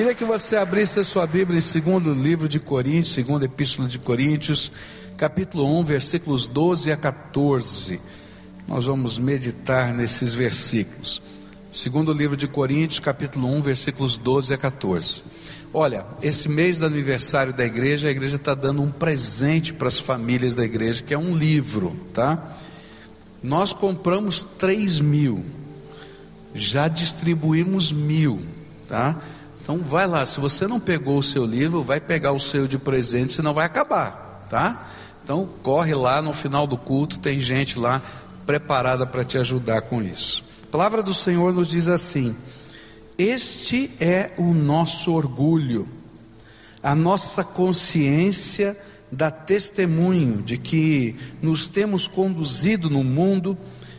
Queria que você abrisse a sua Bíblia em segundo livro de Coríntios, segundo epístola de Coríntios, capítulo 1, versículos 12 a 14. Nós vamos meditar nesses versículos. Segundo livro de Coríntios, capítulo 1, versículos 12 a 14. Olha, esse mês do aniversário da igreja, a igreja está dando um presente para as famílias da igreja, que é um livro, tá? Nós compramos 3 mil, já distribuímos mil, tá? Então vai lá, se você não pegou o seu livro, vai pegar o seu de presente, senão vai acabar, tá? Então corre lá no final do culto, tem gente lá preparada para te ajudar com isso. A palavra do Senhor nos diz assim: Este é o nosso orgulho, a nossa consciência dá testemunho de que nos temos conduzido no mundo,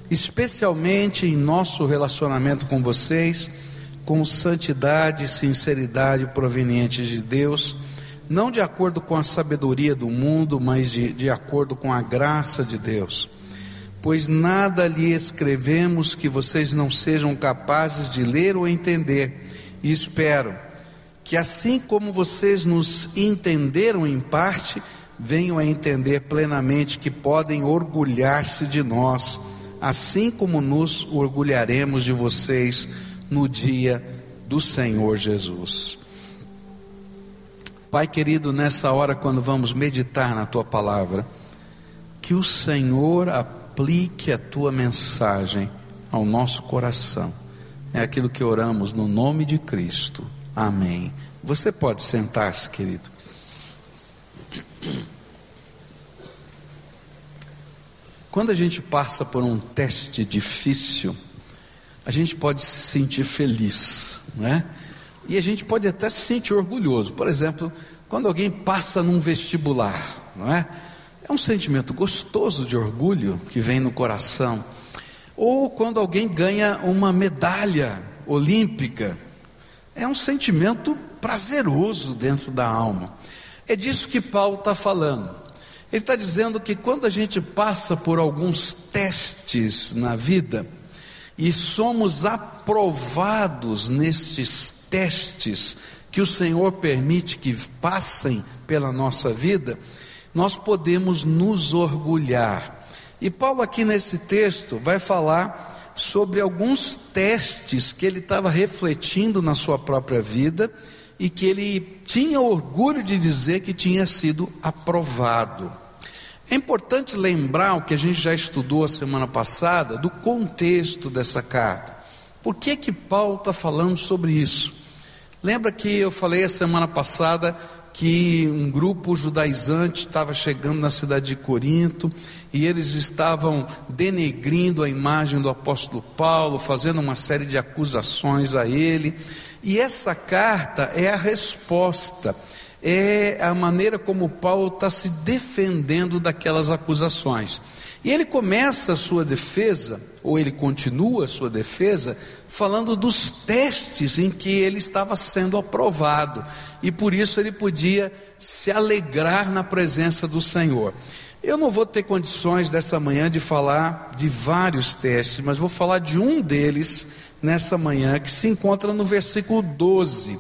especialmente em nosso relacionamento com vocês com santidade e sinceridade provenientes de Deus, não de acordo com a sabedoria do mundo, mas de, de acordo com a graça de Deus. Pois nada lhe escrevemos que vocês não sejam capazes de ler ou entender, e espero que assim como vocês nos entenderam em parte, venham a entender plenamente que podem orgulhar-se de nós, assim como nos orgulharemos de vocês no dia do Senhor Jesus. Pai querido, nessa hora, quando vamos meditar na tua palavra, que o Senhor aplique a tua mensagem ao nosso coração. É aquilo que oramos no nome de Cristo. Amém. Você pode sentar-se, querido. Quando a gente passa por um teste difícil, a gente pode se sentir feliz, não é? E a gente pode até se sentir orgulhoso. Por exemplo, quando alguém passa num vestibular, não é? É um sentimento gostoso de orgulho que vem no coração. Ou quando alguém ganha uma medalha olímpica, é um sentimento prazeroso dentro da alma. É disso que Paulo está falando. Ele está dizendo que quando a gente passa por alguns testes na vida, e somos aprovados nesses testes que o Senhor permite que passem pela nossa vida, nós podemos nos orgulhar. E Paulo, aqui nesse texto, vai falar sobre alguns testes que ele estava refletindo na sua própria vida e que ele tinha orgulho de dizer que tinha sido aprovado. É importante lembrar o que a gente já estudou a semana passada, do contexto dessa carta. Por que que Paulo está falando sobre isso? Lembra que eu falei a semana passada que um grupo judaizante estava chegando na cidade de Corinto e eles estavam denegrindo a imagem do apóstolo Paulo, fazendo uma série de acusações a ele. E essa carta é a resposta é a maneira como Paulo está se defendendo daquelas acusações. E ele começa a sua defesa, ou ele continua a sua defesa, falando dos testes em que ele estava sendo aprovado, e por isso ele podia se alegrar na presença do Senhor. Eu não vou ter condições dessa manhã de falar de vários testes, mas vou falar de um deles nessa manhã, que se encontra no versículo 12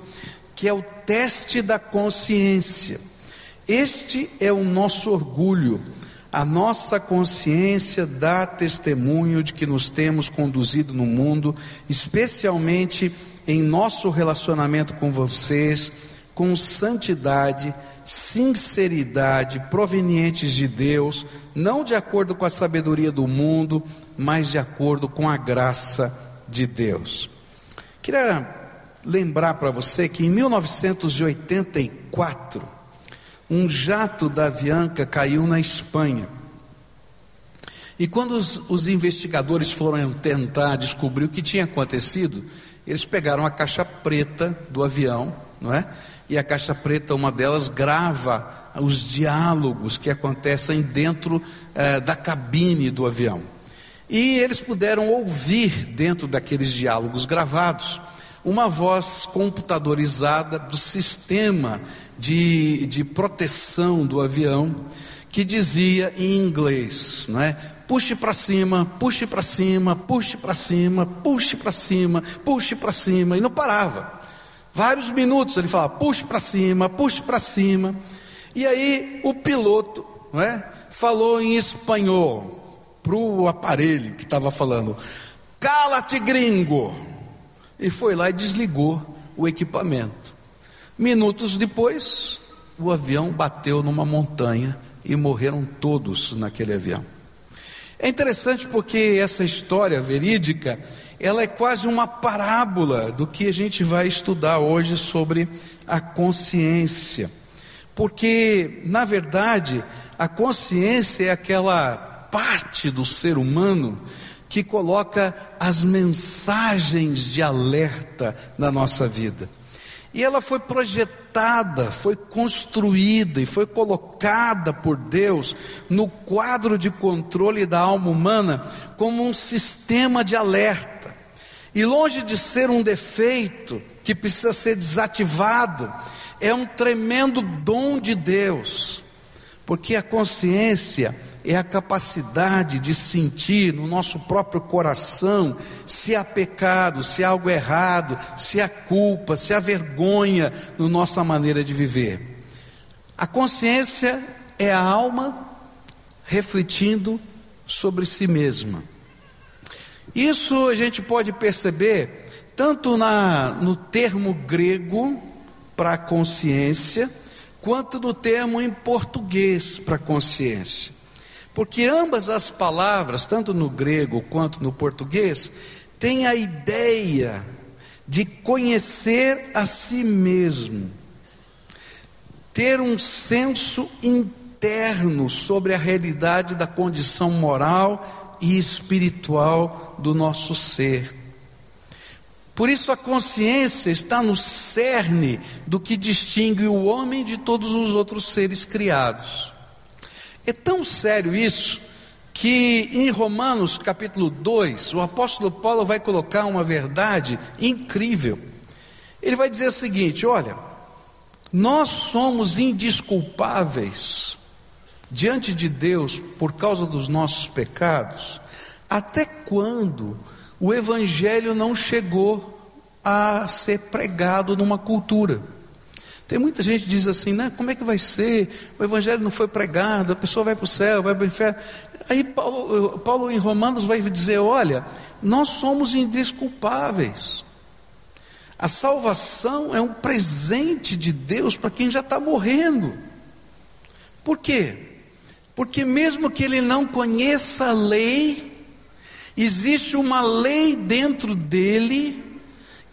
que é o teste da consciência. Este é o nosso orgulho. A nossa consciência dá testemunho de que nos temos conduzido no mundo, especialmente em nosso relacionamento com vocês, com santidade, sinceridade provenientes de Deus, não de acordo com a sabedoria do mundo, mas de acordo com a graça de Deus. Queria lembrar para você que em 1984, um jato da Avianca caiu na Espanha. E quando os, os, investigadores foram tentar descobrir o que tinha acontecido, eles pegaram a caixa preta do avião, não é? E a caixa preta, uma delas, grava os diálogos que acontecem dentro eh, da cabine do avião. E eles puderam ouvir dentro daqueles diálogos gravados uma voz computadorizada do sistema de, de proteção do avião que dizia em inglês, não é? Puxe para cima, puxe para cima, puxe para cima, puxe para cima, puxe para cima e não parava. Vários minutos ele fala, puxe para cima, puxe para cima. E aí o piloto não é, falou em espanhol para o aparelho que estava falando: cala-te, gringo! E foi lá e desligou o equipamento. Minutos depois, o avião bateu numa montanha e morreram todos naquele avião. É interessante porque essa história verídica, ela é quase uma parábola do que a gente vai estudar hoje sobre a consciência. Porque, na verdade, a consciência é aquela parte do ser humano que coloca as mensagens de alerta na nossa vida. E ela foi projetada, foi construída e foi colocada por Deus no quadro de controle da alma humana como um sistema de alerta. E longe de ser um defeito que precisa ser desativado, é um tremendo dom de Deus, porque a consciência é a capacidade de sentir no nosso próprio coração se há pecado, se há algo errado, se há culpa, se há vergonha na nossa maneira de viver. A consciência é a alma refletindo sobre si mesma. Isso a gente pode perceber tanto na, no termo grego para consciência, quanto no termo em português para consciência. Porque ambas as palavras, tanto no grego quanto no português, têm a ideia de conhecer a si mesmo, ter um senso interno sobre a realidade da condição moral e espiritual do nosso ser. Por isso a consciência está no cerne do que distingue o homem de todos os outros seres criados. É tão sério isso que em Romanos capítulo 2, o apóstolo Paulo vai colocar uma verdade incrível. Ele vai dizer o seguinte: olha, nós somos indisculpáveis diante de Deus por causa dos nossos pecados, até quando o evangelho não chegou a ser pregado numa cultura. Tem muita gente que diz assim, né? Como é que vai ser? O evangelho não foi pregado, a pessoa vai para o céu, vai para o inferno. Aí Paulo, Paulo em Romanos vai dizer: olha, nós somos indesculpáveis. A salvação é um presente de Deus para quem já está morrendo. Por quê? Porque mesmo que ele não conheça a lei, existe uma lei dentro dele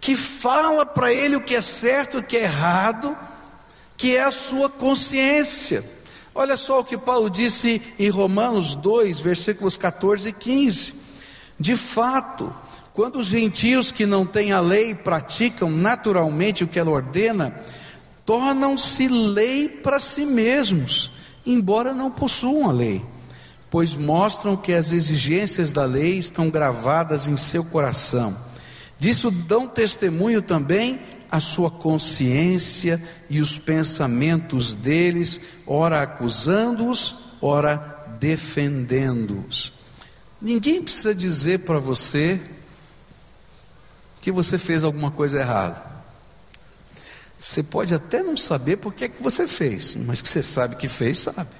que fala para ele o que é certo e o que é errado, que é a sua consciência. Olha só o que Paulo disse em Romanos 2, versículos 14 e 15. De fato, quando os gentios que não têm a lei praticam naturalmente o que ela ordena, tornam-se lei para si mesmos, embora não possuam a lei, pois mostram que as exigências da lei estão gravadas em seu coração. Disso dão testemunho também a sua consciência e os pensamentos deles, ora acusando-os, ora defendendo-os. Ninguém precisa dizer para você que você fez alguma coisa errada. Você pode até não saber por que é que você fez, mas que você sabe que fez, sabe.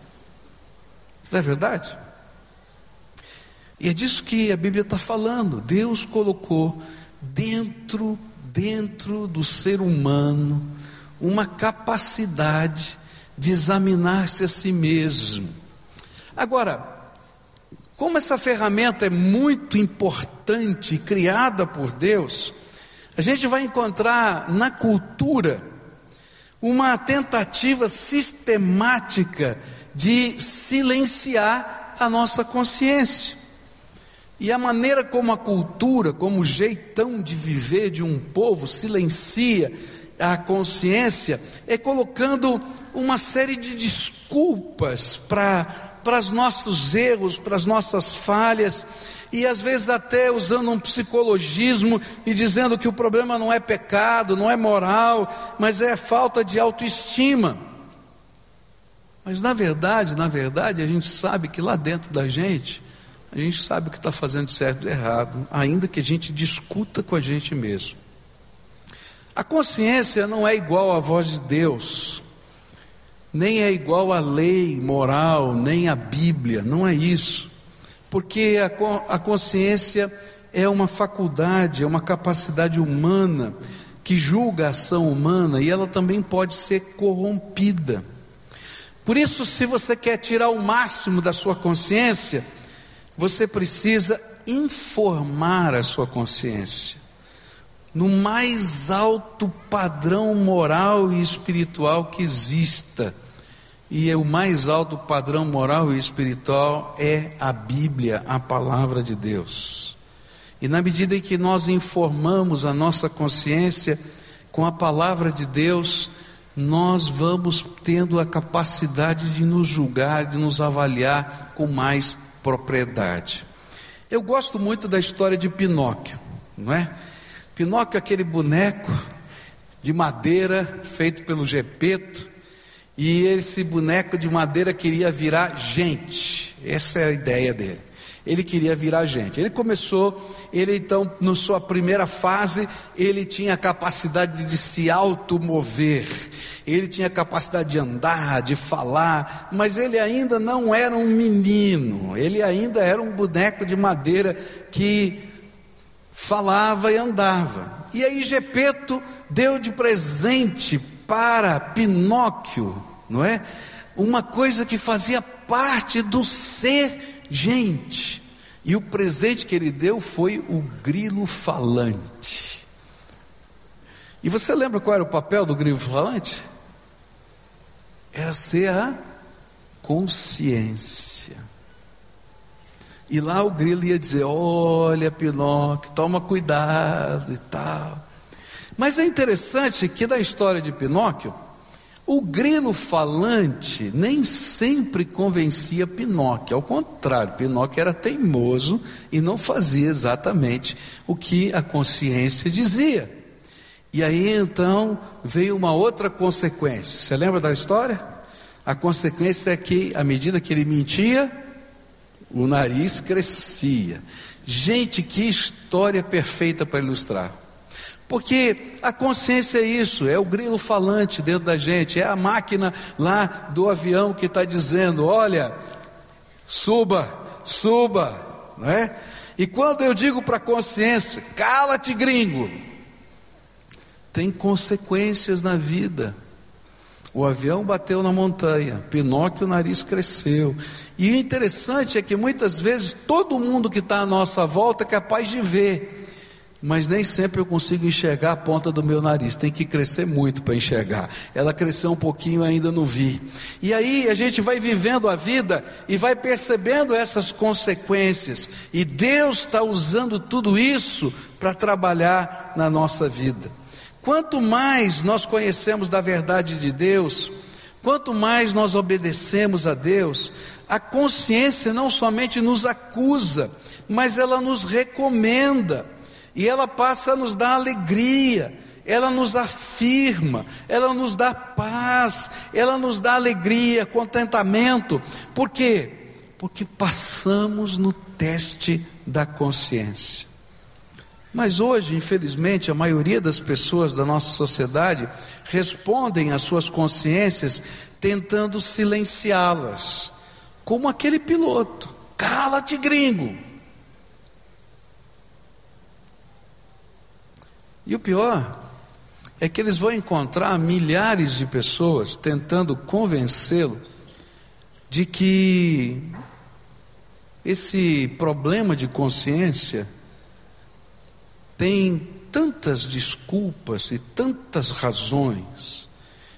Não é verdade? E é disso que a Bíblia está falando. Deus colocou dentro dentro do ser humano uma capacidade de examinar-se a si mesmo. Agora, como essa ferramenta é muito importante, criada por Deus, a gente vai encontrar na cultura uma tentativa sistemática de silenciar a nossa consciência. E a maneira como a cultura, como o jeitão de viver de um povo silencia a consciência, é colocando uma série de desculpas para para os nossos erros, para as nossas falhas, e às vezes até usando um psicologismo e dizendo que o problema não é pecado, não é moral, mas é falta de autoestima. Mas na verdade, na verdade, a gente sabe que lá dentro da gente a gente sabe o que está fazendo certo e errado, ainda que a gente discuta com a gente mesmo. A consciência não é igual à voz de Deus, nem é igual à lei moral, nem à Bíblia, não é isso. Porque a, a consciência é uma faculdade, é uma capacidade humana que julga a ação humana e ela também pode ser corrompida. Por isso, se você quer tirar o máximo da sua consciência, você precisa informar a sua consciência no mais alto padrão moral e espiritual que exista. E o mais alto padrão moral e espiritual é a Bíblia, a palavra de Deus. E na medida em que nós informamos a nossa consciência com a palavra de Deus, nós vamos tendo a capacidade de nos julgar, de nos avaliar com mais propriedade. Eu gosto muito da história de Pinóquio, não é? Pinóquio é aquele boneco de madeira feito pelo Gepeto, e esse boneco de madeira queria virar gente. Essa é a ideia dele. Ele queria virar gente. Ele começou, ele então, na sua primeira fase, ele tinha a capacidade de se automover, ele tinha a capacidade de andar, de falar, mas ele ainda não era um menino, ele ainda era um boneco de madeira que falava e andava. E aí Gepeto deu de presente para Pinóquio, não é? Uma coisa que fazia parte do ser gente. E o presente que ele deu foi o grilo falante. E você lembra qual era o papel do grilo falante? Era ser a consciência. E lá o grilo ia dizer: Olha, Pinóquio, toma cuidado e tal. Mas é interessante que da história de Pinóquio, o grilo falante nem sempre convencia Pinóquio, ao contrário, Pinóquio era teimoso e não fazia exatamente o que a consciência dizia. E aí então veio uma outra consequência. Você lembra da história? A consequência é que, à medida que ele mentia, o nariz crescia. Gente, que história perfeita para ilustrar. Porque a consciência é isso, é o grilo falante dentro da gente, é a máquina lá do avião que está dizendo: olha, suba, suba, não é? E quando eu digo para a consciência, cala-te, gringo, tem consequências na vida. O avião bateu na montanha, Pinóquio o nariz cresceu. E o interessante é que muitas vezes todo mundo que está à nossa volta é capaz de ver, mas nem sempre eu consigo enxergar a ponta do meu nariz. Tem que crescer muito para enxergar. Ela cresceu um pouquinho, ainda não vi. E aí a gente vai vivendo a vida e vai percebendo essas consequências. E Deus está usando tudo isso para trabalhar na nossa vida. Quanto mais nós conhecemos da verdade de Deus, quanto mais nós obedecemos a Deus, a consciência não somente nos acusa, mas ela nos recomenda, e ela passa a nos dar alegria, ela nos afirma, ela nos dá paz, ela nos dá alegria, contentamento, por quê? Porque passamos no teste da consciência. Mas hoje, infelizmente, a maioria das pessoas da nossa sociedade respondem às suas consciências tentando silenciá-las, como aquele piloto: cala-te, gringo. E o pior é que eles vão encontrar milhares de pessoas tentando convencê-lo de que esse problema de consciência tem tantas desculpas e tantas razões,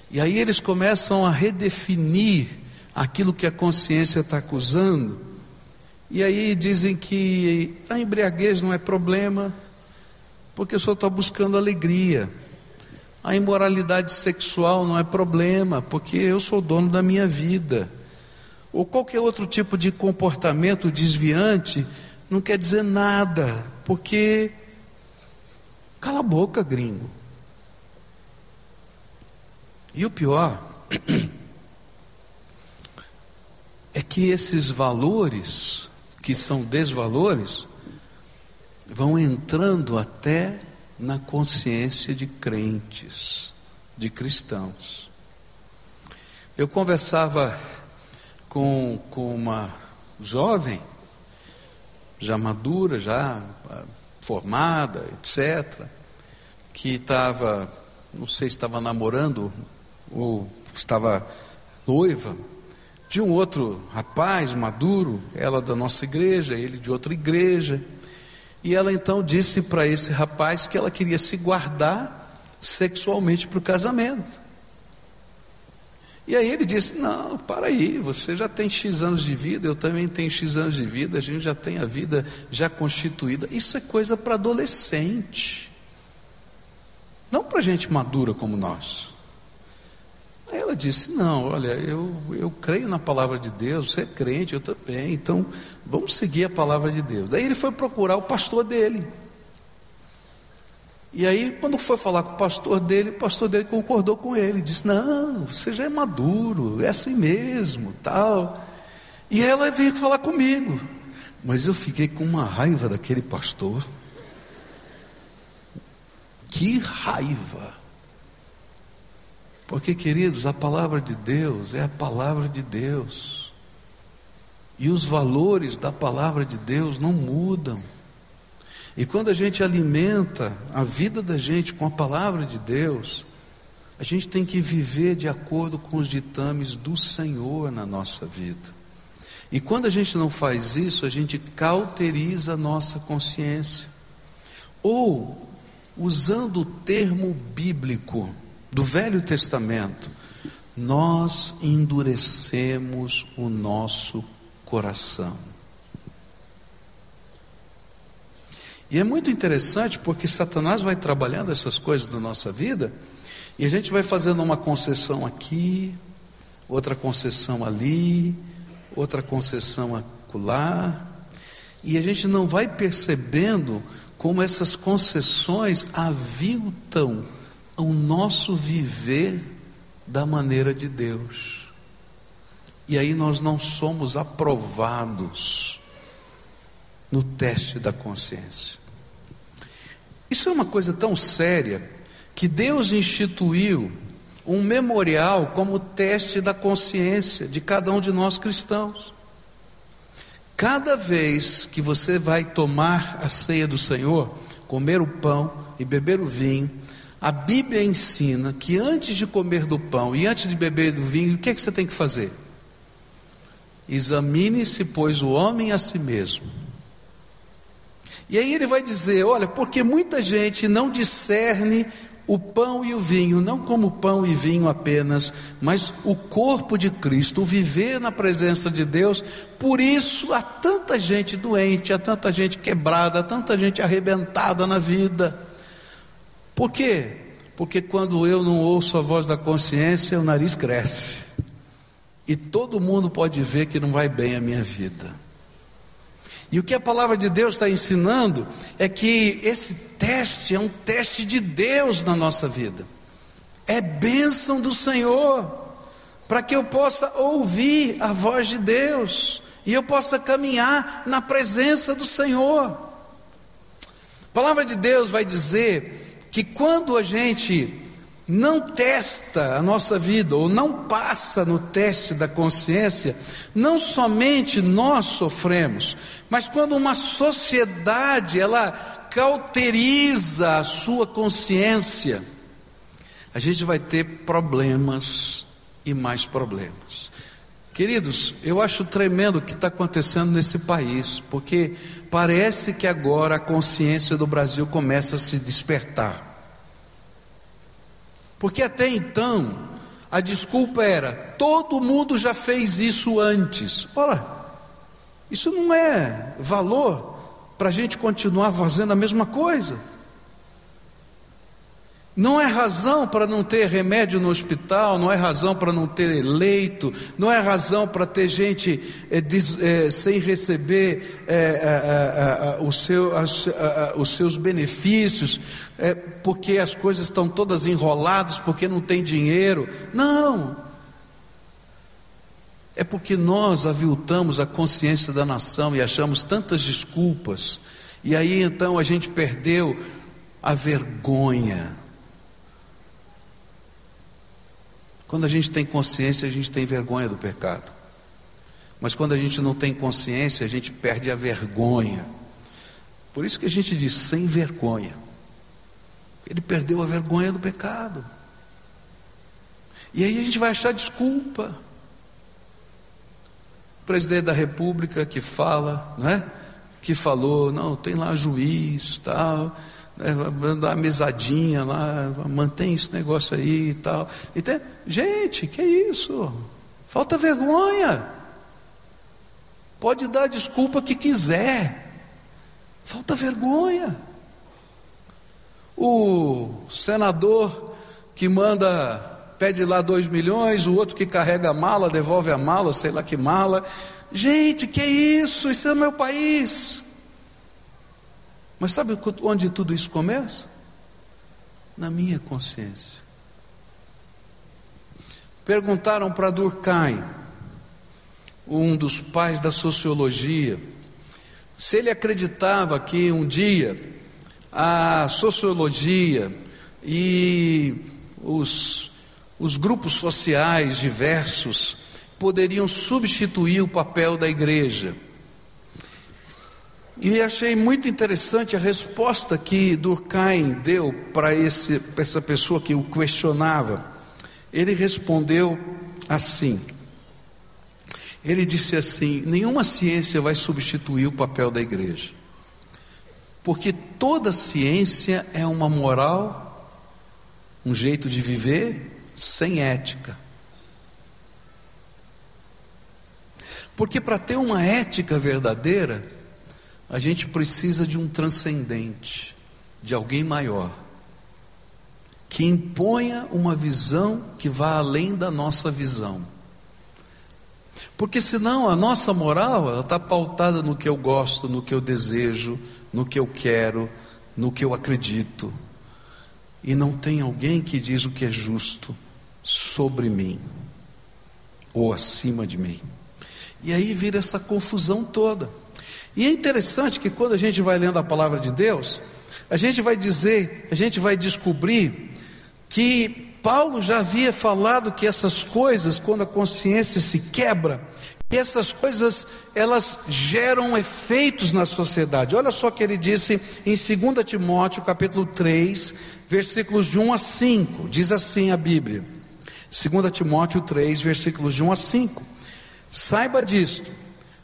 e aí eles começam a redefinir aquilo que a consciência está acusando, e aí dizem que a embriaguez não é problema, porque só estou buscando alegria. A imoralidade sexual não é problema, porque eu sou dono da minha vida. Ou qualquer outro tipo de comportamento desviante não quer dizer nada, porque Cala a boca, gringo. E o pior é que esses valores, que são desvalores, vão entrando até na consciência de crentes, de cristãos. Eu conversava com, com uma jovem, já madura, já ah, formada, etc., que estava, não sei se estava namorando ou estava noiva, de um outro rapaz maduro, ela da nossa igreja, ele de outra igreja. E ela então disse para esse rapaz que ela queria se guardar sexualmente para o casamento. E aí ele disse: Não, para aí, você já tem X anos de vida, eu também tenho X anos de vida, a gente já tem a vida já constituída. Isso é coisa para adolescente, não para gente madura como nós. Aí ela disse: Não, olha, eu, eu creio na palavra de Deus, você é crente, eu também, então vamos seguir a palavra de Deus. Daí ele foi procurar o pastor dele. E aí, quando foi falar com o pastor dele, o pastor dele concordou com ele, disse: Não, você já é maduro, é assim mesmo, tal. E ela veio falar comigo, mas eu fiquei com uma raiva daquele pastor. Que raiva! Porque, queridos, a palavra de Deus é a palavra de Deus. E os valores da palavra de Deus não mudam. E quando a gente alimenta a vida da gente com a palavra de Deus, a gente tem que viver de acordo com os ditames do Senhor na nossa vida. E quando a gente não faz isso, a gente cauteriza a nossa consciência. Ou, usando o termo bíblico, do Velho Testamento, nós endurecemos o nosso coração. E é muito interessante porque Satanás vai trabalhando essas coisas na nossa vida e a gente vai fazendo uma concessão aqui, outra concessão ali, outra concessão acolá, e a gente não vai percebendo como essas concessões aviltam o nosso viver da maneira de Deus. E aí nós não somos aprovados no teste da consciência. Isso é uma coisa tão séria que Deus instituiu um memorial como teste da consciência de cada um de nós cristãos. Cada vez que você vai tomar a ceia do Senhor, comer o pão e beber o vinho, a Bíblia ensina que antes de comer do pão e antes de beber do vinho, o que é que você tem que fazer? Examine-se, pois, o homem a si mesmo. E aí ele vai dizer: olha, porque muita gente não discerne o pão e o vinho, não como pão e vinho apenas, mas o corpo de Cristo, o viver na presença de Deus. Por isso há tanta gente doente, há tanta gente quebrada, há tanta gente arrebentada na vida. Por quê? Porque quando eu não ouço a voz da consciência, o nariz cresce. E todo mundo pode ver que não vai bem a minha vida. E o que a palavra de Deus está ensinando é que esse teste é um teste de Deus na nossa vida. É bênção do Senhor, para que eu possa ouvir a voz de Deus e eu possa caminhar na presença do Senhor. A palavra de Deus vai dizer que quando a gente não testa a nossa vida ou não passa no teste da consciência, não somente nós sofremos, mas quando uma sociedade ela cauteriza a sua consciência, a gente vai ter problemas e mais problemas. Queridos, eu acho tremendo o que está acontecendo nesse país, porque parece que agora a consciência do Brasil começa a se despertar. Porque até então, a desculpa era: todo mundo já fez isso antes. Olha, isso não é valor para a gente continuar fazendo a mesma coisa. Não é razão para não ter remédio no hospital, não é razão para não ter leito, não é razão para ter gente é, des, é, sem receber é, o seu, as, os seus benefícios, porque as coisas estão todas enroladas, porque não tem dinheiro. Não. É porque nós aviltamos a consciência da nação e achamos tantas desculpas, e aí então a gente perdeu a vergonha. Quando a gente tem consciência, a gente tem vergonha do pecado. Mas quando a gente não tem consciência, a gente perde a vergonha. Por isso que a gente diz sem vergonha. Ele perdeu a vergonha do pecado. E aí a gente vai achar desculpa. O presidente da República que fala, não é? Que falou, não, tem lá juiz, tal, né? dar uma mesadinha lá, mantém esse negócio aí e tal. Então, gente, que isso? Falta vergonha. Pode dar a desculpa que quiser. Falta vergonha. O senador que manda pede lá dois milhões, o outro que carrega a mala, devolve a mala, sei lá que mala. Gente, que isso? Isso é meu país. Mas sabe onde tudo isso começa? Na minha consciência. Perguntaram para Durkheim, um dos pais da sociologia, se ele acreditava que um dia a sociologia e os os grupos sociais diversos poderiam substituir o papel da igreja. E achei muito interessante a resposta que Durkheim deu para essa pessoa que o questionava. Ele respondeu assim: ele disse assim: nenhuma ciência vai substituir o papel da igreja, porque toda ciência é uma moral, um jeito de viver sem ética. Porque para ter uma ética verdadeira, a gente precisa de um transcendente, de alguém maior, que imponha uma visão que vá além da nossa visão. Porque senão a nossa moral está pautada no que eu gosto, no que eu desejo, no que eu quero, no que eu acredito. E não tem alguém que diz o que é justo sobre mim ou acima de mim. E aí vira essa confusão toda. E é interessante que quando a gente vai lendo a palavra de Deus, a gente vai dizer, a gente vai descobrir que Paulo já havia falado que essas coisas, quando a consciência se quebra, que essas coisas elas geram efeitos na sociedade. Olha só o que ele disse em 2 Timóteo, capítulo 3, versículos de 1 a 5. Diz assim a Bíblia: 2 Timóteo 3, versículos de 1 a 5. Saiba disto: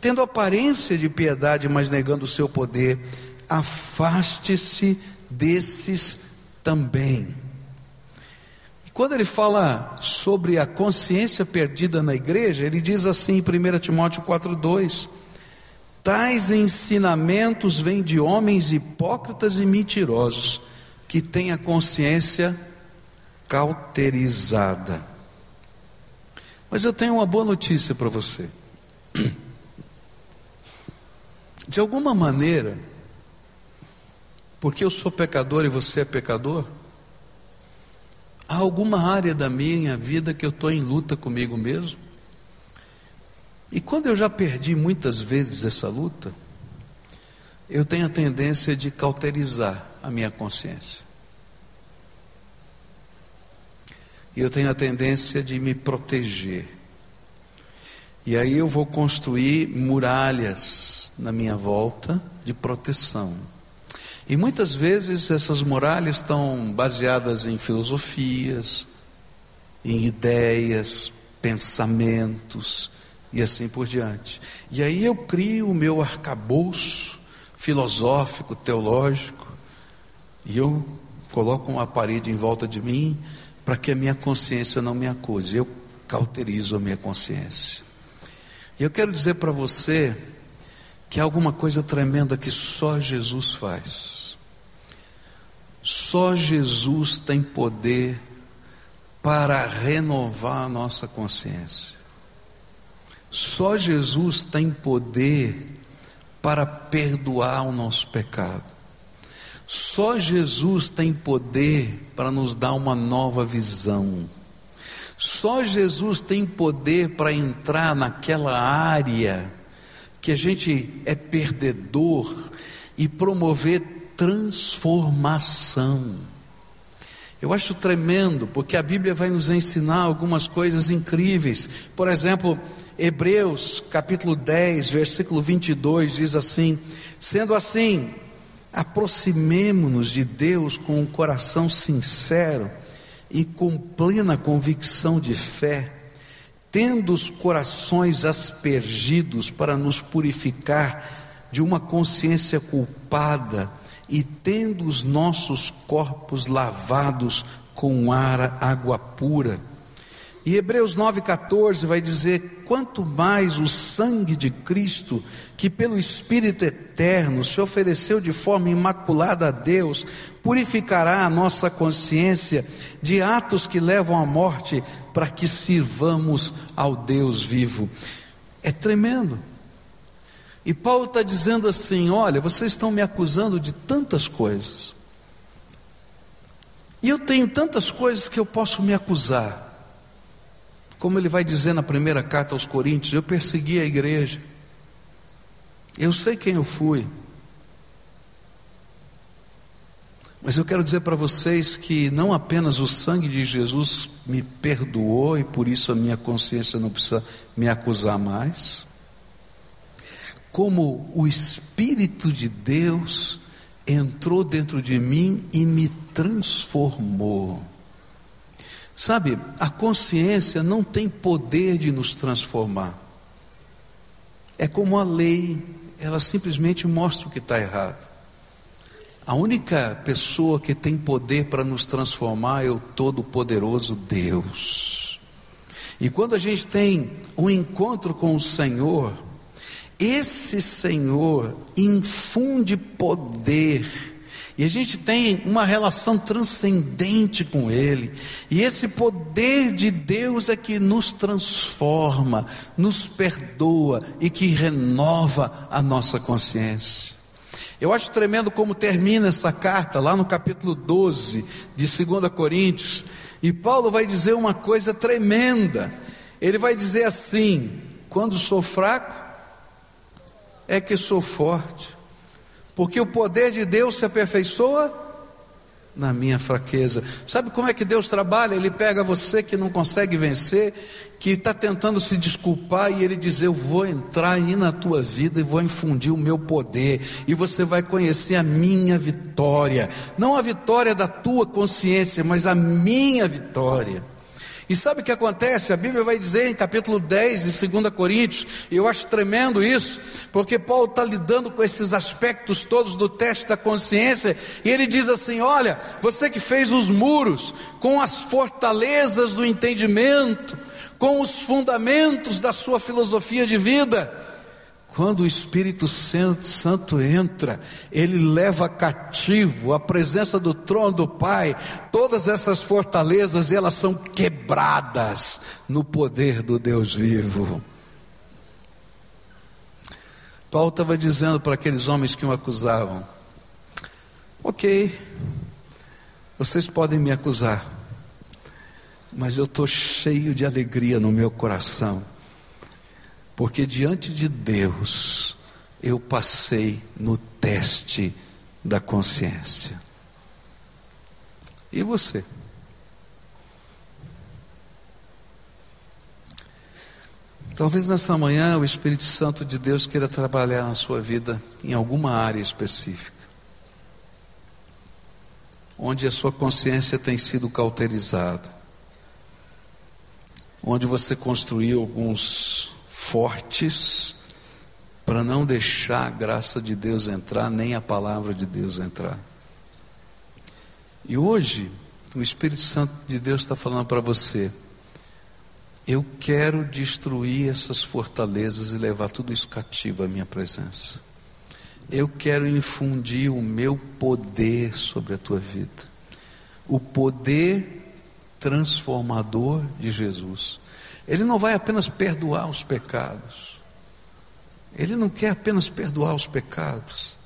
tendo aparência de piedade, mas negando o seu poder, afaste-se desses também. E quando ele fala sobre a consciência perdida na igreja, ele diz assim em 1 Timóteo 4,2: Tais ensinamentos vêm de homens hipócritas e mentirosos, que têm a consciência cauterizada. Mas eu tenho uma boa notícia para você. De alguma maneira, porque eu sou pecador e você é pecador, há alguma área da minha vida que eu estou em luta comigo mesmo. E quando eu já perdi muitas vezes essa luta, eu tenho a tendência de cauterizar a minha consciência. E eu tenho a tendência de me proteger. E aí eu vou construir muralhas na minha volta de proteção. E muitas vezes essas muralhas estão baseadas em filosofias, em ideias, pensamentos e assim por diante. E aí eu crio o meu arcabouço filosófico, teológico, e eu coloco uma parede em volta de mim para que a minha consciência não me acuse. Eu cauterizo a minha consciência. E eu quero dizer para você que há alguma coisa tremenda que só Jesus faz. Só Jesus tem poder para renovar a nossa consciência. Só Jesus tem poder para perdoar o nosso pecado. Só Jesus tem poder para nos dar uma nova visão. Só Jesus tem poder para entrar naquela área que a gente é perdedor e promover transformação. Eu acho tremendo, porque a Bíblia vai nos ensinar algumas coisas incríveis. Por exemplo, Hebreus capítulo 10, versículo 22 diz assim: Sendo assim, aproximemo-nos de Deus com um coração sincero e com plena convicção de fé, tendo os corações aspergidos para nos purificar de uma consciência culpada e tendo os nossos corpos lavados com água pura. E Hebreus 9,14 vai dizer: quanto mais o sangue de Cristo, que pelo Espírito eterno se ofereceu de forma imaculada a Deus, purificará a nossa consciência de atos que levam à morte, para que sirvamos ao Deus vivo. É tremendo. E Paulo está dizendo assim: olha, vocês estão me acusando de tantas coisas. E eu tenho tantas coisas que eu posso me acusar. Como ele vai dizer na primeira carta aos Coríntios: eu persegui a igreja. Eu sei quem eu fui. Mas eu quero dizer para vocês que não apenas o sangue de Jesus me perdoou e por isso a minha consciência não precisa me acusar mais como o Espírito de Deus entrou dentro de mim e me transformou. Sabe, a consciência não tem poder de nos transformar. É como a lei, ela simplesmente mostra o que está errado. A única pessoa que tem poder para nos transformar é o Todo-Poderoso Deus. E quando a gente tem um encontro com o Senhor, esse Senhor infunde poder, e a gente tem uma relação transcendente com Ele, e esse poder de Deus é que nos transforma, nos perdoa e que renova a nossa consciência. Eu acho tremendo como termina essa carta, lá no capítulo 12 de 2 Coríntios, e Paulo vai dizer uma coisa tremenda. Ele vai dizer assim: quando sou fraco, é que sou forte, porque o poder de Deus se aperfeiçoa na minha fraqueza. Sabe como é que Deus trabalha? Ele pega você que não consegue vencer, que está tentando se desculpar, e Ele diz: Eu vou entrar aí na tua vida e vou infundir o meu poder, e você vai conhecer a minha vitória, não a vitória da tua consciência, mas a minha vitória. E sabe o que acontece? A Bíblia vai dizer em capítulo 10 de 2 Coríntios, e eu acho tremendo isso, porque Paulo está lidando com esses aspectos todos do teste da consciência, e ele diz assim: Olha, você que fez os muros com as fortalezas do entendimento, com os fundamentos da sua filosofia de vida, quando o Espírito Santo entra, ele leva cativo a presença do trono do Pai. Todas essas fortalezas, elas são quebradas no poder do Deus vivo. Paulo estava dizendo para aqueles homens que o acusavam: Ok, vocês podem me acusar, mas eu estou cheio de alegria no meu coração porque diante de Deus eu passei no teste da consciência. E você? Talvez nessa manhã o Espírito Santo de Deus queira trabalhar na sua vida em alguma área específica, onde a sua consciência tem sido cauterizada, onde você construiu alguns fortes para não deixar a graça de Deus entrar, nem a palavra de Deus entrar. E hoje, o Espírito Santo de Deus está falando para você: eu quero destruir essas fortalezas e levar tudo isso cativo à minha presença. eu quero infundir o meu poder sobre a tua vida. O poder transformador de Jesus. Ele não vai apenas perdoar os pecados. Ele não quer apenas perdoar os pecados.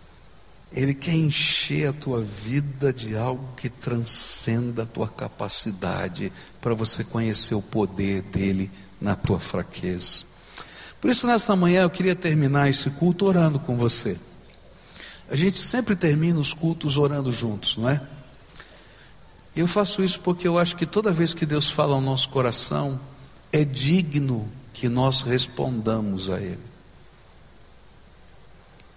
Ele quer encher a tua vida de algo que transcenda a tua capacidade para você conhecer o poder dele na tua fraqueza. Por isso, nessa manhã, eu queria terminar esse culto orando com você. A gente sempre termina os cultos orando juntos, não é? Eu faço isso porque eu acho que toda vez que Deus fala ao nosso coração, é digno que nós respondamos a Ele.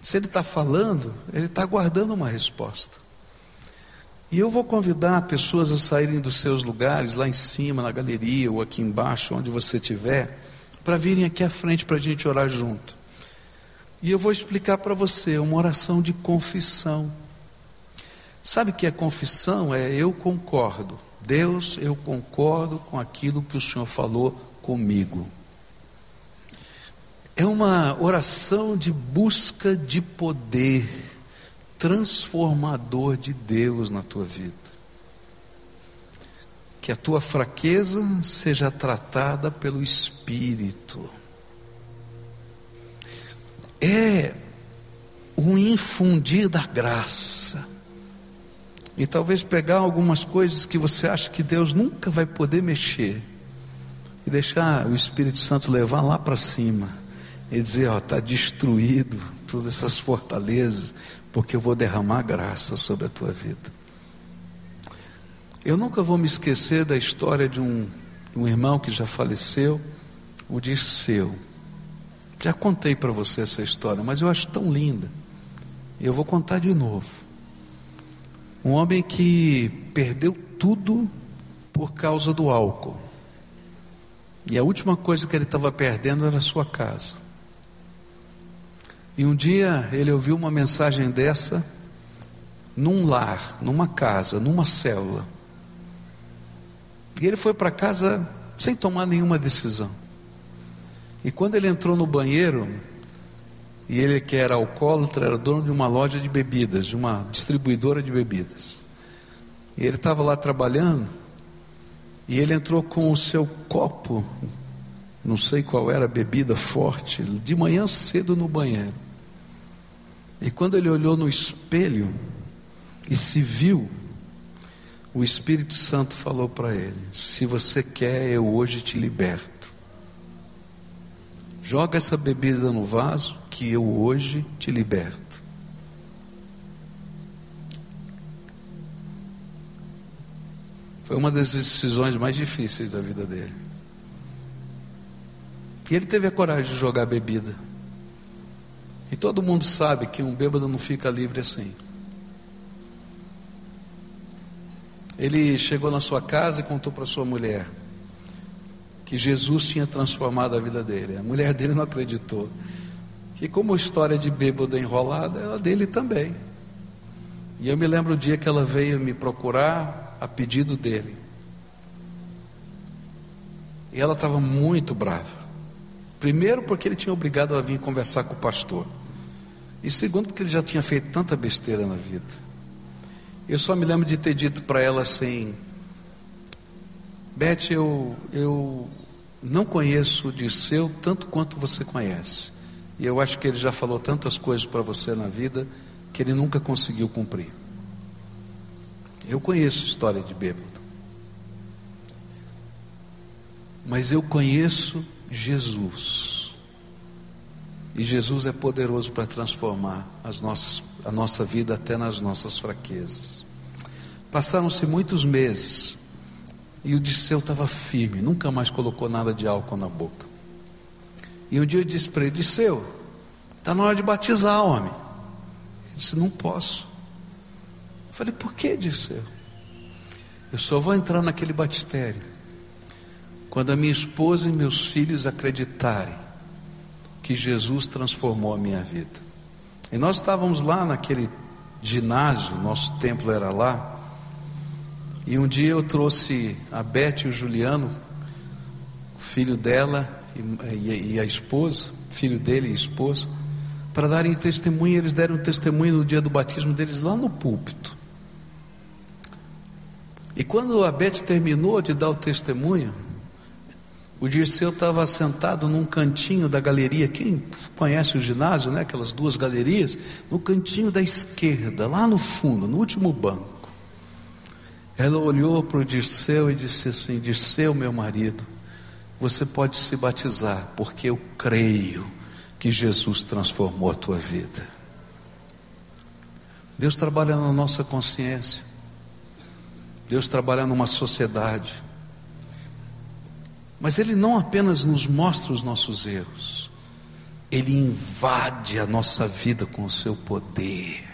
Se Ele está falando, Ele está aguardando uma resposta. E eu vou convidar pessoas a saírem dos seus lugares, lá em cima, na galeria, ou aqui embaixo, onde você estiver para virem aqui à frente para a gente orar junto. E eu vou explicar para você uma oração de confissão. Sabe o que é confissão? É eu concordo. Deus, eu concordo com aquilo que o Senhor falou comigo. É uma oração de busca de poder transformador de Deus na tua vida que a tua fraqueza seja tratada pelo Espírito. É um infundir da graça. E talvez pegar algumas coisas que você acha que Deus nunca vai poder mexer. E deixar o Espírito Santo levar lá para cima. E dizer: Ó, está destruído todas essas fortalezas, porque eu vou derramar graça sobre a tua vida. Eu nunca vou me esquecer da história de um, um irmão que já faleceu, o Disseu. Já contei para você essa história, mas eu acho tão linda. Eu vou contar de novo. Um homem que perdeu tudo por causa do álcool. E a última coisa que ele estava perdendo era a sua casa. E um dia ele ouviu uma mensagem dessa num lar, numa casa, numa célula. E ele foi para casa sem tomar nenhuma decisão. E quando ele entrou no banheiro, e ele que era alcoólatra, era dono de uma loja de bebidas, de uma distribuidora de bebidas. E ele estava lá trabalhando, e ele entrou com o seu copo, não sei qual era a bebida forte, de manhã cedo no banheiro. E quando ele olhou no espelho e se viu, o Espírito Santo falou para ele: Se você quer, eu hoje te liberto. Joga essa bebida no vaso, que eu hoje te liberto. Foi uma das decisões mais difíceis da vida dele. E ele teve a coragem de jogar a bebida. E todo mundo sabe que um bêbado não fica livre assim. Ele chegou na sua casa e contou para sua mulher que Jesus tinha transformado a vida dele. A mulher dele não acreditou. Que como história de bêbado enrolada, era dele também. E eu me lembro o dia que ela veio me procurar a pedido dele. E ela estava muito brava. Primeiro porque ele tinha obrigado ela a vir conversar com o pastor. E segundo porque ele já tinha feito tanta besteira na vida. Eu só me lembro de ter dito para ela assim: Beth, eu, eu não conheço o Disseu tanto quanto você conhece. E eu acho que ele já falou tantas coisas para você na vida que ele nunca conseguiu cumprir. Eu conheço história de bêbado. Mas eu conheço Jesus. E Jesus é poderoso para transformar as nossas, a nossa vida até nas nossas fraquezas. Passaram-se muitos meses e o Disseu estava firme, nunca mais colocou nada de álcool na boca. E um dia eu disse para ele: Disseu, está na hora de batizar, homem. Ele disse: Não posso. Eu falei: Por que, Disseu? Eu só vou entrar naquele batistério quando a minha esposa e meus filhos acreditarem que Jesus transformou a minha vida. E nós estávamos lá naquele ginásio, nosso templo era lá. E um dia eu trouxe a Beth e o Juliano, o filho dela e, e, a esposa, filho dele e esposa, para darem testemunho, eles deram testemunho no dia do batismo deles lá no púlpito. E quando a Beth terminou de dar o testemunho, o Dirceu estava sentado num cantinho da galeria. Quem conhece o ginásio, né? Aquelas duas galerias, no cantinho da esquerda, lá no fundo, no último banco. Ela olhou para o Dirceu e disse assim: Dirceu, meu marido, você pode se batizar, porque eu creio que Jesus transformou a tua vida. Deus trabalha na nossa consciência. Deus trabalha numa sociedade. Mas Ele não apenas nos mostra os nossos erros, Ele invade a nossa vida com o seu poder.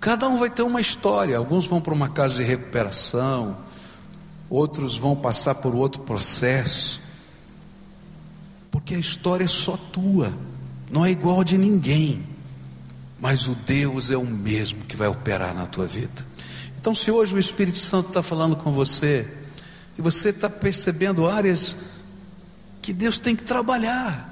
Cada um vai ter uma história. Alguns vão para uma casa de recuperação, outros vão passar por outro processo. Porque a história é só tua, não é igual de ninguém. Mas o Deus é o mesmo que vai operar na tua vida. Então, se hoje o Espírito Santo está falando com você, e você está percebendo áreas que Deus tem que trabalhar,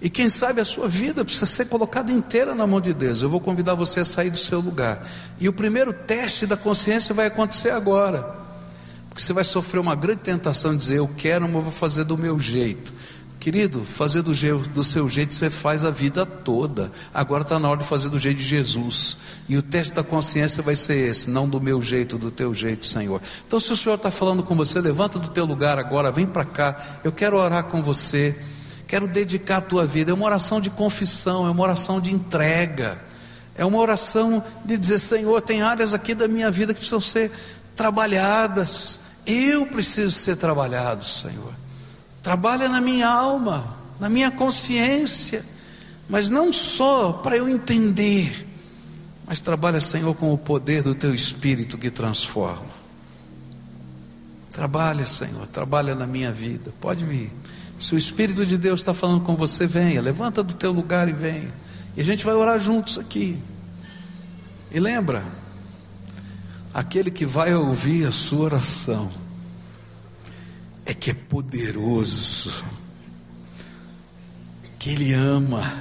e quem sabe a sua vida precisa ser colocada inteira na mão de Deus. Eu vou convidar você a sair do seu lugar. E o primeiro teste da consciência vai acontecer agora. Porque você vai sofrer uma grande tentação de dizer: Eu quero, mas vou fazer do meu jeito. Querido, fazer do, do, seu jeito você faz a vida toda. Agora está na hora de fazer do jeito de Jesus. E o teste da consciência vai ser esse, não do meu jeito, do teu jeito, Senhor. Então, se o Senhor está falando com você, levanta do teu lugar agora, vem para cá. Eu quero orar com você. Quero dedicar a tua vida. É uma oração de confissão, é uma oração de entrega. É uma oração de dizer, Senhor, tem áreas aqui da minha vida que precisam ser trabalhadas. Eu preciso ser trabalhado, Senhor. Trabalha na minha alma, na minha consciência, mas não só para eu entender, mas trabalha, Senhor, com o poder do teu espírito que transforma. Trabalha, Senhor, trabalha na minha vida. Pode vir. Se o Espírito de Deus está falando com você, venha, levanta do teu lugar e venha. E a gente vai orar juntos aqui. E lembra, aquele que vai ouvir a sua oração, é que é poderoso, que Ele ama,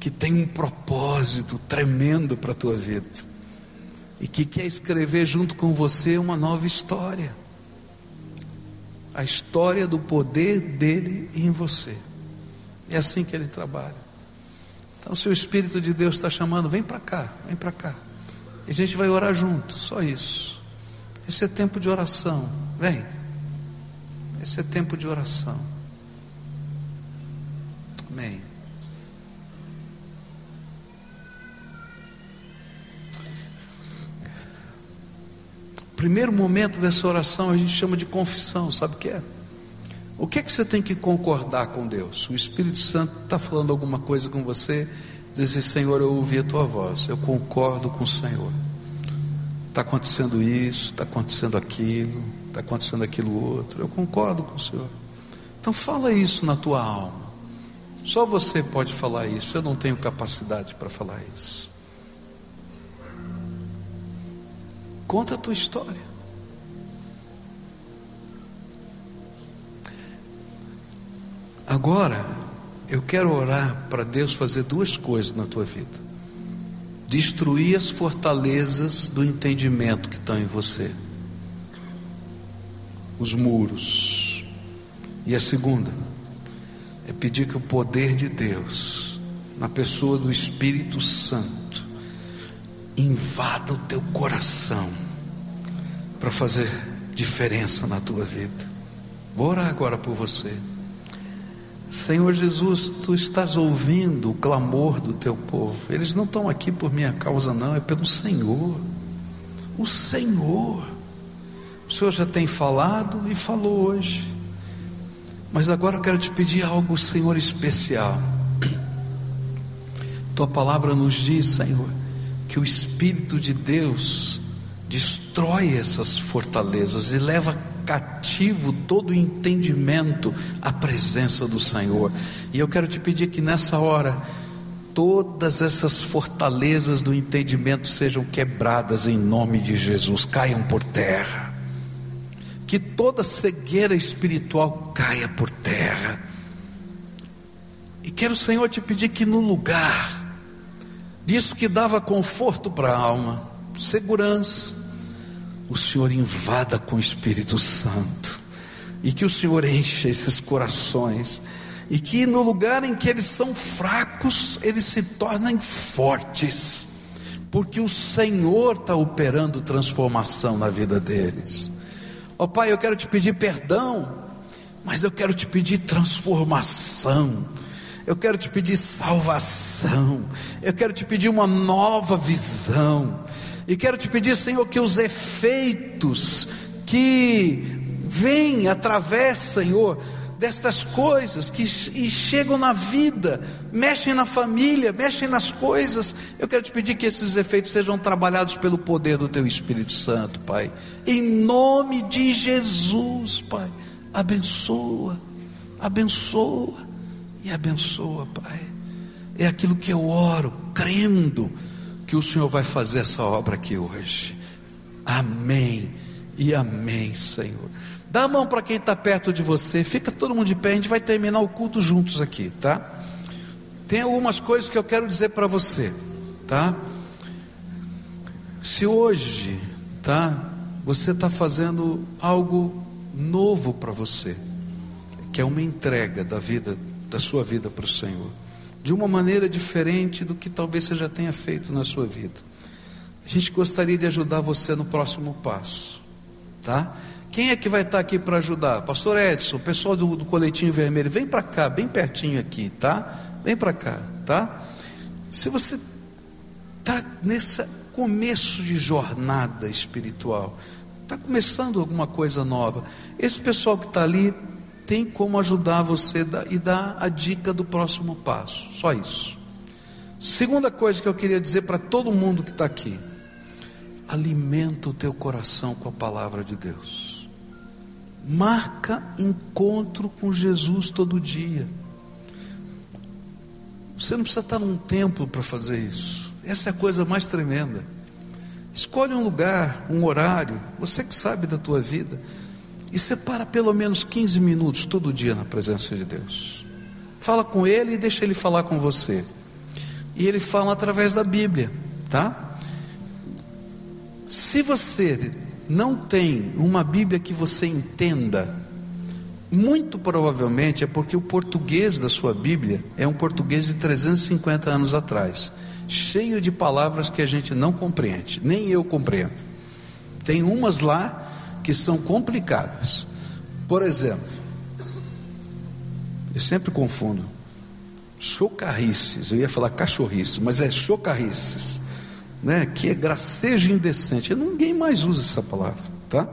que tem um propósito tremendo para a tua vida e que quer escrever junto com você uma nova história a história do poder dele em você. É assim que ele trabalha. Então, se o Espírito de Deus está chamando, vem para cá, vem para cá. E a gente vai orar junto, só isso. Esse é tempo de oração. Vem. Esse é tempo de oração. Amém. Primeiro momento dessa oração a gente chama de confissão, sabe o que é? O que é que você tem que concordar com Deus? O Espírito Santo está falando alguma coisa com você, diz assim, Senhor, eu ouvi a tua voz, eu concordo com o Senhor. Está acontecendo isso, está acontecendo aquilo, está acontecendo aquilo outro. Eu concordo com o Senhor. Então fala isso na tua alma. Só você pode falar isso. Eu não tenho capacidade para falar isso. Conta a tua história. Agora, eu quero orar para Deus fazer duas coisas na tua vida: destruir as fortalezas do entendimento que estão em você os muros. E a segunda é pedir que o poder de Deus, na pessoa do Espírito Santo, invada o teu coração para fazer diferença na tua vida. Vou orar agora por você. Senhor Jesus, tu estás ouvindo o clamor do teu povo. Eles não estão aqui por minha causa, não, é pelo Senhor. O Senhor. O Senhor já tem falado e falou hoje. Mas agora eu quero te pedir algo, Senhor, especial. Tua palavra nos diz, Senhor, que o Espírito de Deus destrói essas fortalezas e leva cativo todo o entendimento à presença do Senhor. E eu quero te pedir que nessa hora todas essas fortalezas do entendimento sejam quebradas em nome de Jesus, caiam por terra que toda cegueira espiritual caia por terra. E quero, Senhor, te pedir que no lugar disso que dava conforto para a alma, segurança, o Senhor invada com o Espírito Santo e que o Senhor encha esses corações e que no lugar em que eles são fracos, eles se tornem fortes, porque o Senhor está operando transformação na vida deles. Ó oh, Pai, eu quero te pedir perdão, mas eu quero te pedir transformação. Eu quero te pedir salvação. Eu quero te pedir uma nova visão. E quero te pedir, Senhor, que os efeitos que vêm através, Senhor, destas coisas que chegam na vida, mexem na família, mexem nas coisas. Eu quero te pedir que esses efeitos sejam trabalhados pelo poder do Teu Espírito Santo, Pai. Em nome de Jesus, Pai. Abençoa, abençoa e abençoa, Pai. É aquilo que eu oro, crendo que o Senhor vai fazer essa obra aqui hoje. Amém e amém, Senhor. Dá a mão para quem está perto de você. Fica todo mundo de pé. A gente vai terminar o culto juntos aqui, tá? Tem algumas coisas que eu quero dizer para você, tá? Se hoje, tá? Você está fazendo algo novo para você, que é uma entrega da vida, da sua vida para o Senhor, de uma maneira diferente do que talvez você já tenha feito na sua vida. A gente gostaria de ajudar você no próximo passo, tá? Quem é que vai estar aqui para ajudar? Pastor Edson, o pessoal do, do coletinho vermelho, vem para cá, bem pertinho aqui, tá? Vem para cá, tá? Se você está nesse começo de jornada espiritual, está começando alguma coisa nova, esse pessoal que está ali tem como ajudar você e dar a dica do próximo passo, só isso. Segunda coisa que eu queria dizer para todo mundo que está aqui: alimenta o teu coração com a palavra de Deus. Marca encontro com Jesus todo dia. Você não precisa estar num templo para fazer isso. Essa é a coisa mais tremenda. Escolhe um lugar, um horário, você que sabe da tua vida, e separa pelo menos 15 minutos todo dia na presença de Deus. Fala com Ele e deixa Ele falar com você. E Ele fala através da Bíblia, tá? Se você não tem uma Bíblia que você entenda, muito provavelmente é porque o português da sua Bíblia é um português de 350 anos atrás, cheio de palavras que a gente não compreende, nem eu compreendo. Tem umas lá que são complicadas. Por exemplo, eu sempre confundo chocarrices, eu ia falar cachorrices, mas é chocarrices né, que é gracejo indecente. Ninguém mais usa essa palavra, tá?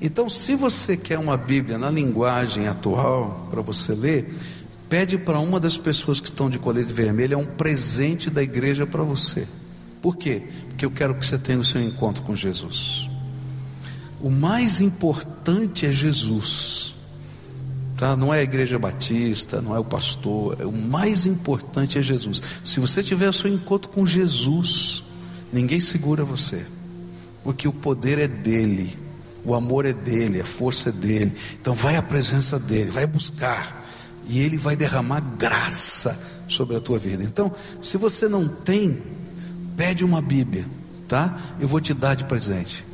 Então, se você quer uma Bíblia na linguagem atual para você ler, pede para uma das pessoas que estão de colete vermelho, é um presente da igreja para você. Por quê? Porque eu quero que você tenha o seu encontro com Jesus. O mais importante é Jesus. Tá? Não é a igreja batista, não é o pastor, o mais importante é Jesus. Se você tiver o seu encontro com Jesus, Ninguém segura você, porque o poder é dele, o amor é dele, a força é dele. Então vai à presença dele, vai buscar, e ele vai derramar graça sobre a tua vida. Então, se você não tem, pede uma Bíblia, tá? Eu vou te dar de presente.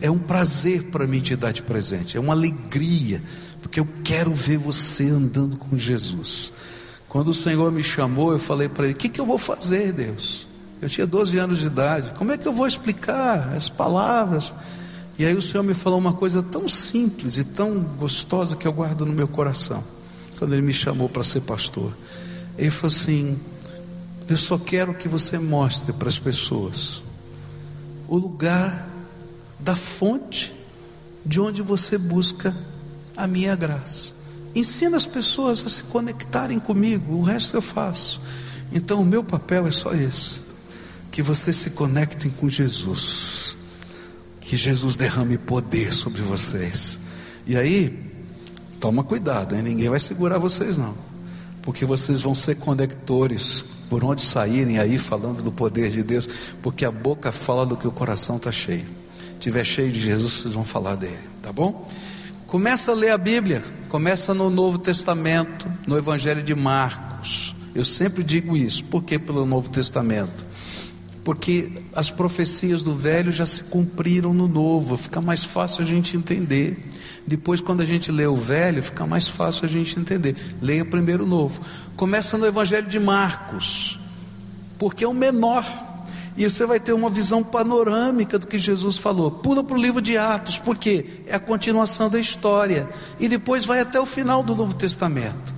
É um prazer para mim te dar de presente, é uma alegria, porque eu quero ver você andando com Jesus. Quando o Senhor me chamou, eu falei para ele: O que, que eu vou fazer, Deus? Eu tinha 12 anos de idade. Como é que eu vou explicar as palavras? E aí o Senhor me falou uma coisa tão simples e tão gostosa que eu guardo no meu coração. Quando Ele me chamou para ser pastor, Ele falou assim: Eu só quero que você mostre para as pessoas o lugar da fonte de onde você busca a minha graça. Ensina as pessoas a se conectarem comigo, o resto eu faço. Então o meu papel é só esse que vocês se conectem com Jesus, que Jesus derrame poder sobre vocês. E aí, toma cuidado, hein? ninguém vai segurar vocês não, porque vocês vão ser conectores por onde saírem aí falando do poder de Deus, porque a boca fala do que o coração está cheio. Tiver cheio de Jesus, vocês vão falar dele, tá bom? Começa a ler a Bíblia, começa no Novo Testamento, no Evangelho de Marcos. Eu sempre digo isso. Por que pelo Novo Testamento? Porque as profecias do velho já se cumpriram no novo, fica mais fácil a gente entender. Depois, quando a gente lê o velho, fica mais fácil a gente entender. Leia primeiro o novo. Começa no Evangelho de Marcos, porque é o menor. E você vai ter uma visão panorâmica do que Jesus falou. Pula para o livro de Atos, porque é a continuação da história. E depois vai até o final do Novo Testamento.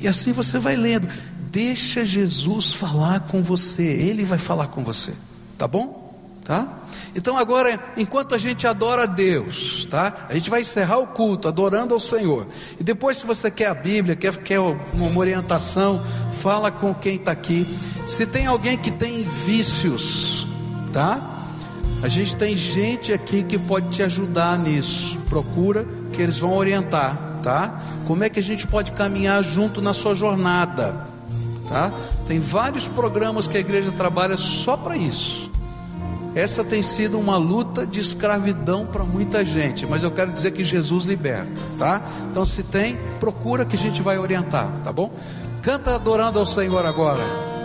E assim você vai lendo. Deixa Jesus falar com você, Ele vai falar com você, tá bom? Tá? Então agora, enquanto a gente adora a Deus, tá? A gente vai encerrar o culto adorando ao Senhor. E depois, se você quer a Bíblia, quer, quer uma orientação, fala com quem está aqui. Se tem alguém que tem vícios, tá? A gente tem gente aqui que pode te ajudar nisso. Procura que eles vão orientar, tá? Como é que a gente pode caminhar junto na sua jornada? Tá? Tem vários programas que a igreja trabalha só para isso. Essa tem sido uma luta de escravidão para muita gente, mas eu quero dizer que Jesus liberta, tá? Então se tem, procura que a gente vai orientar, tá bom? Canta adorando ao Senhor agora.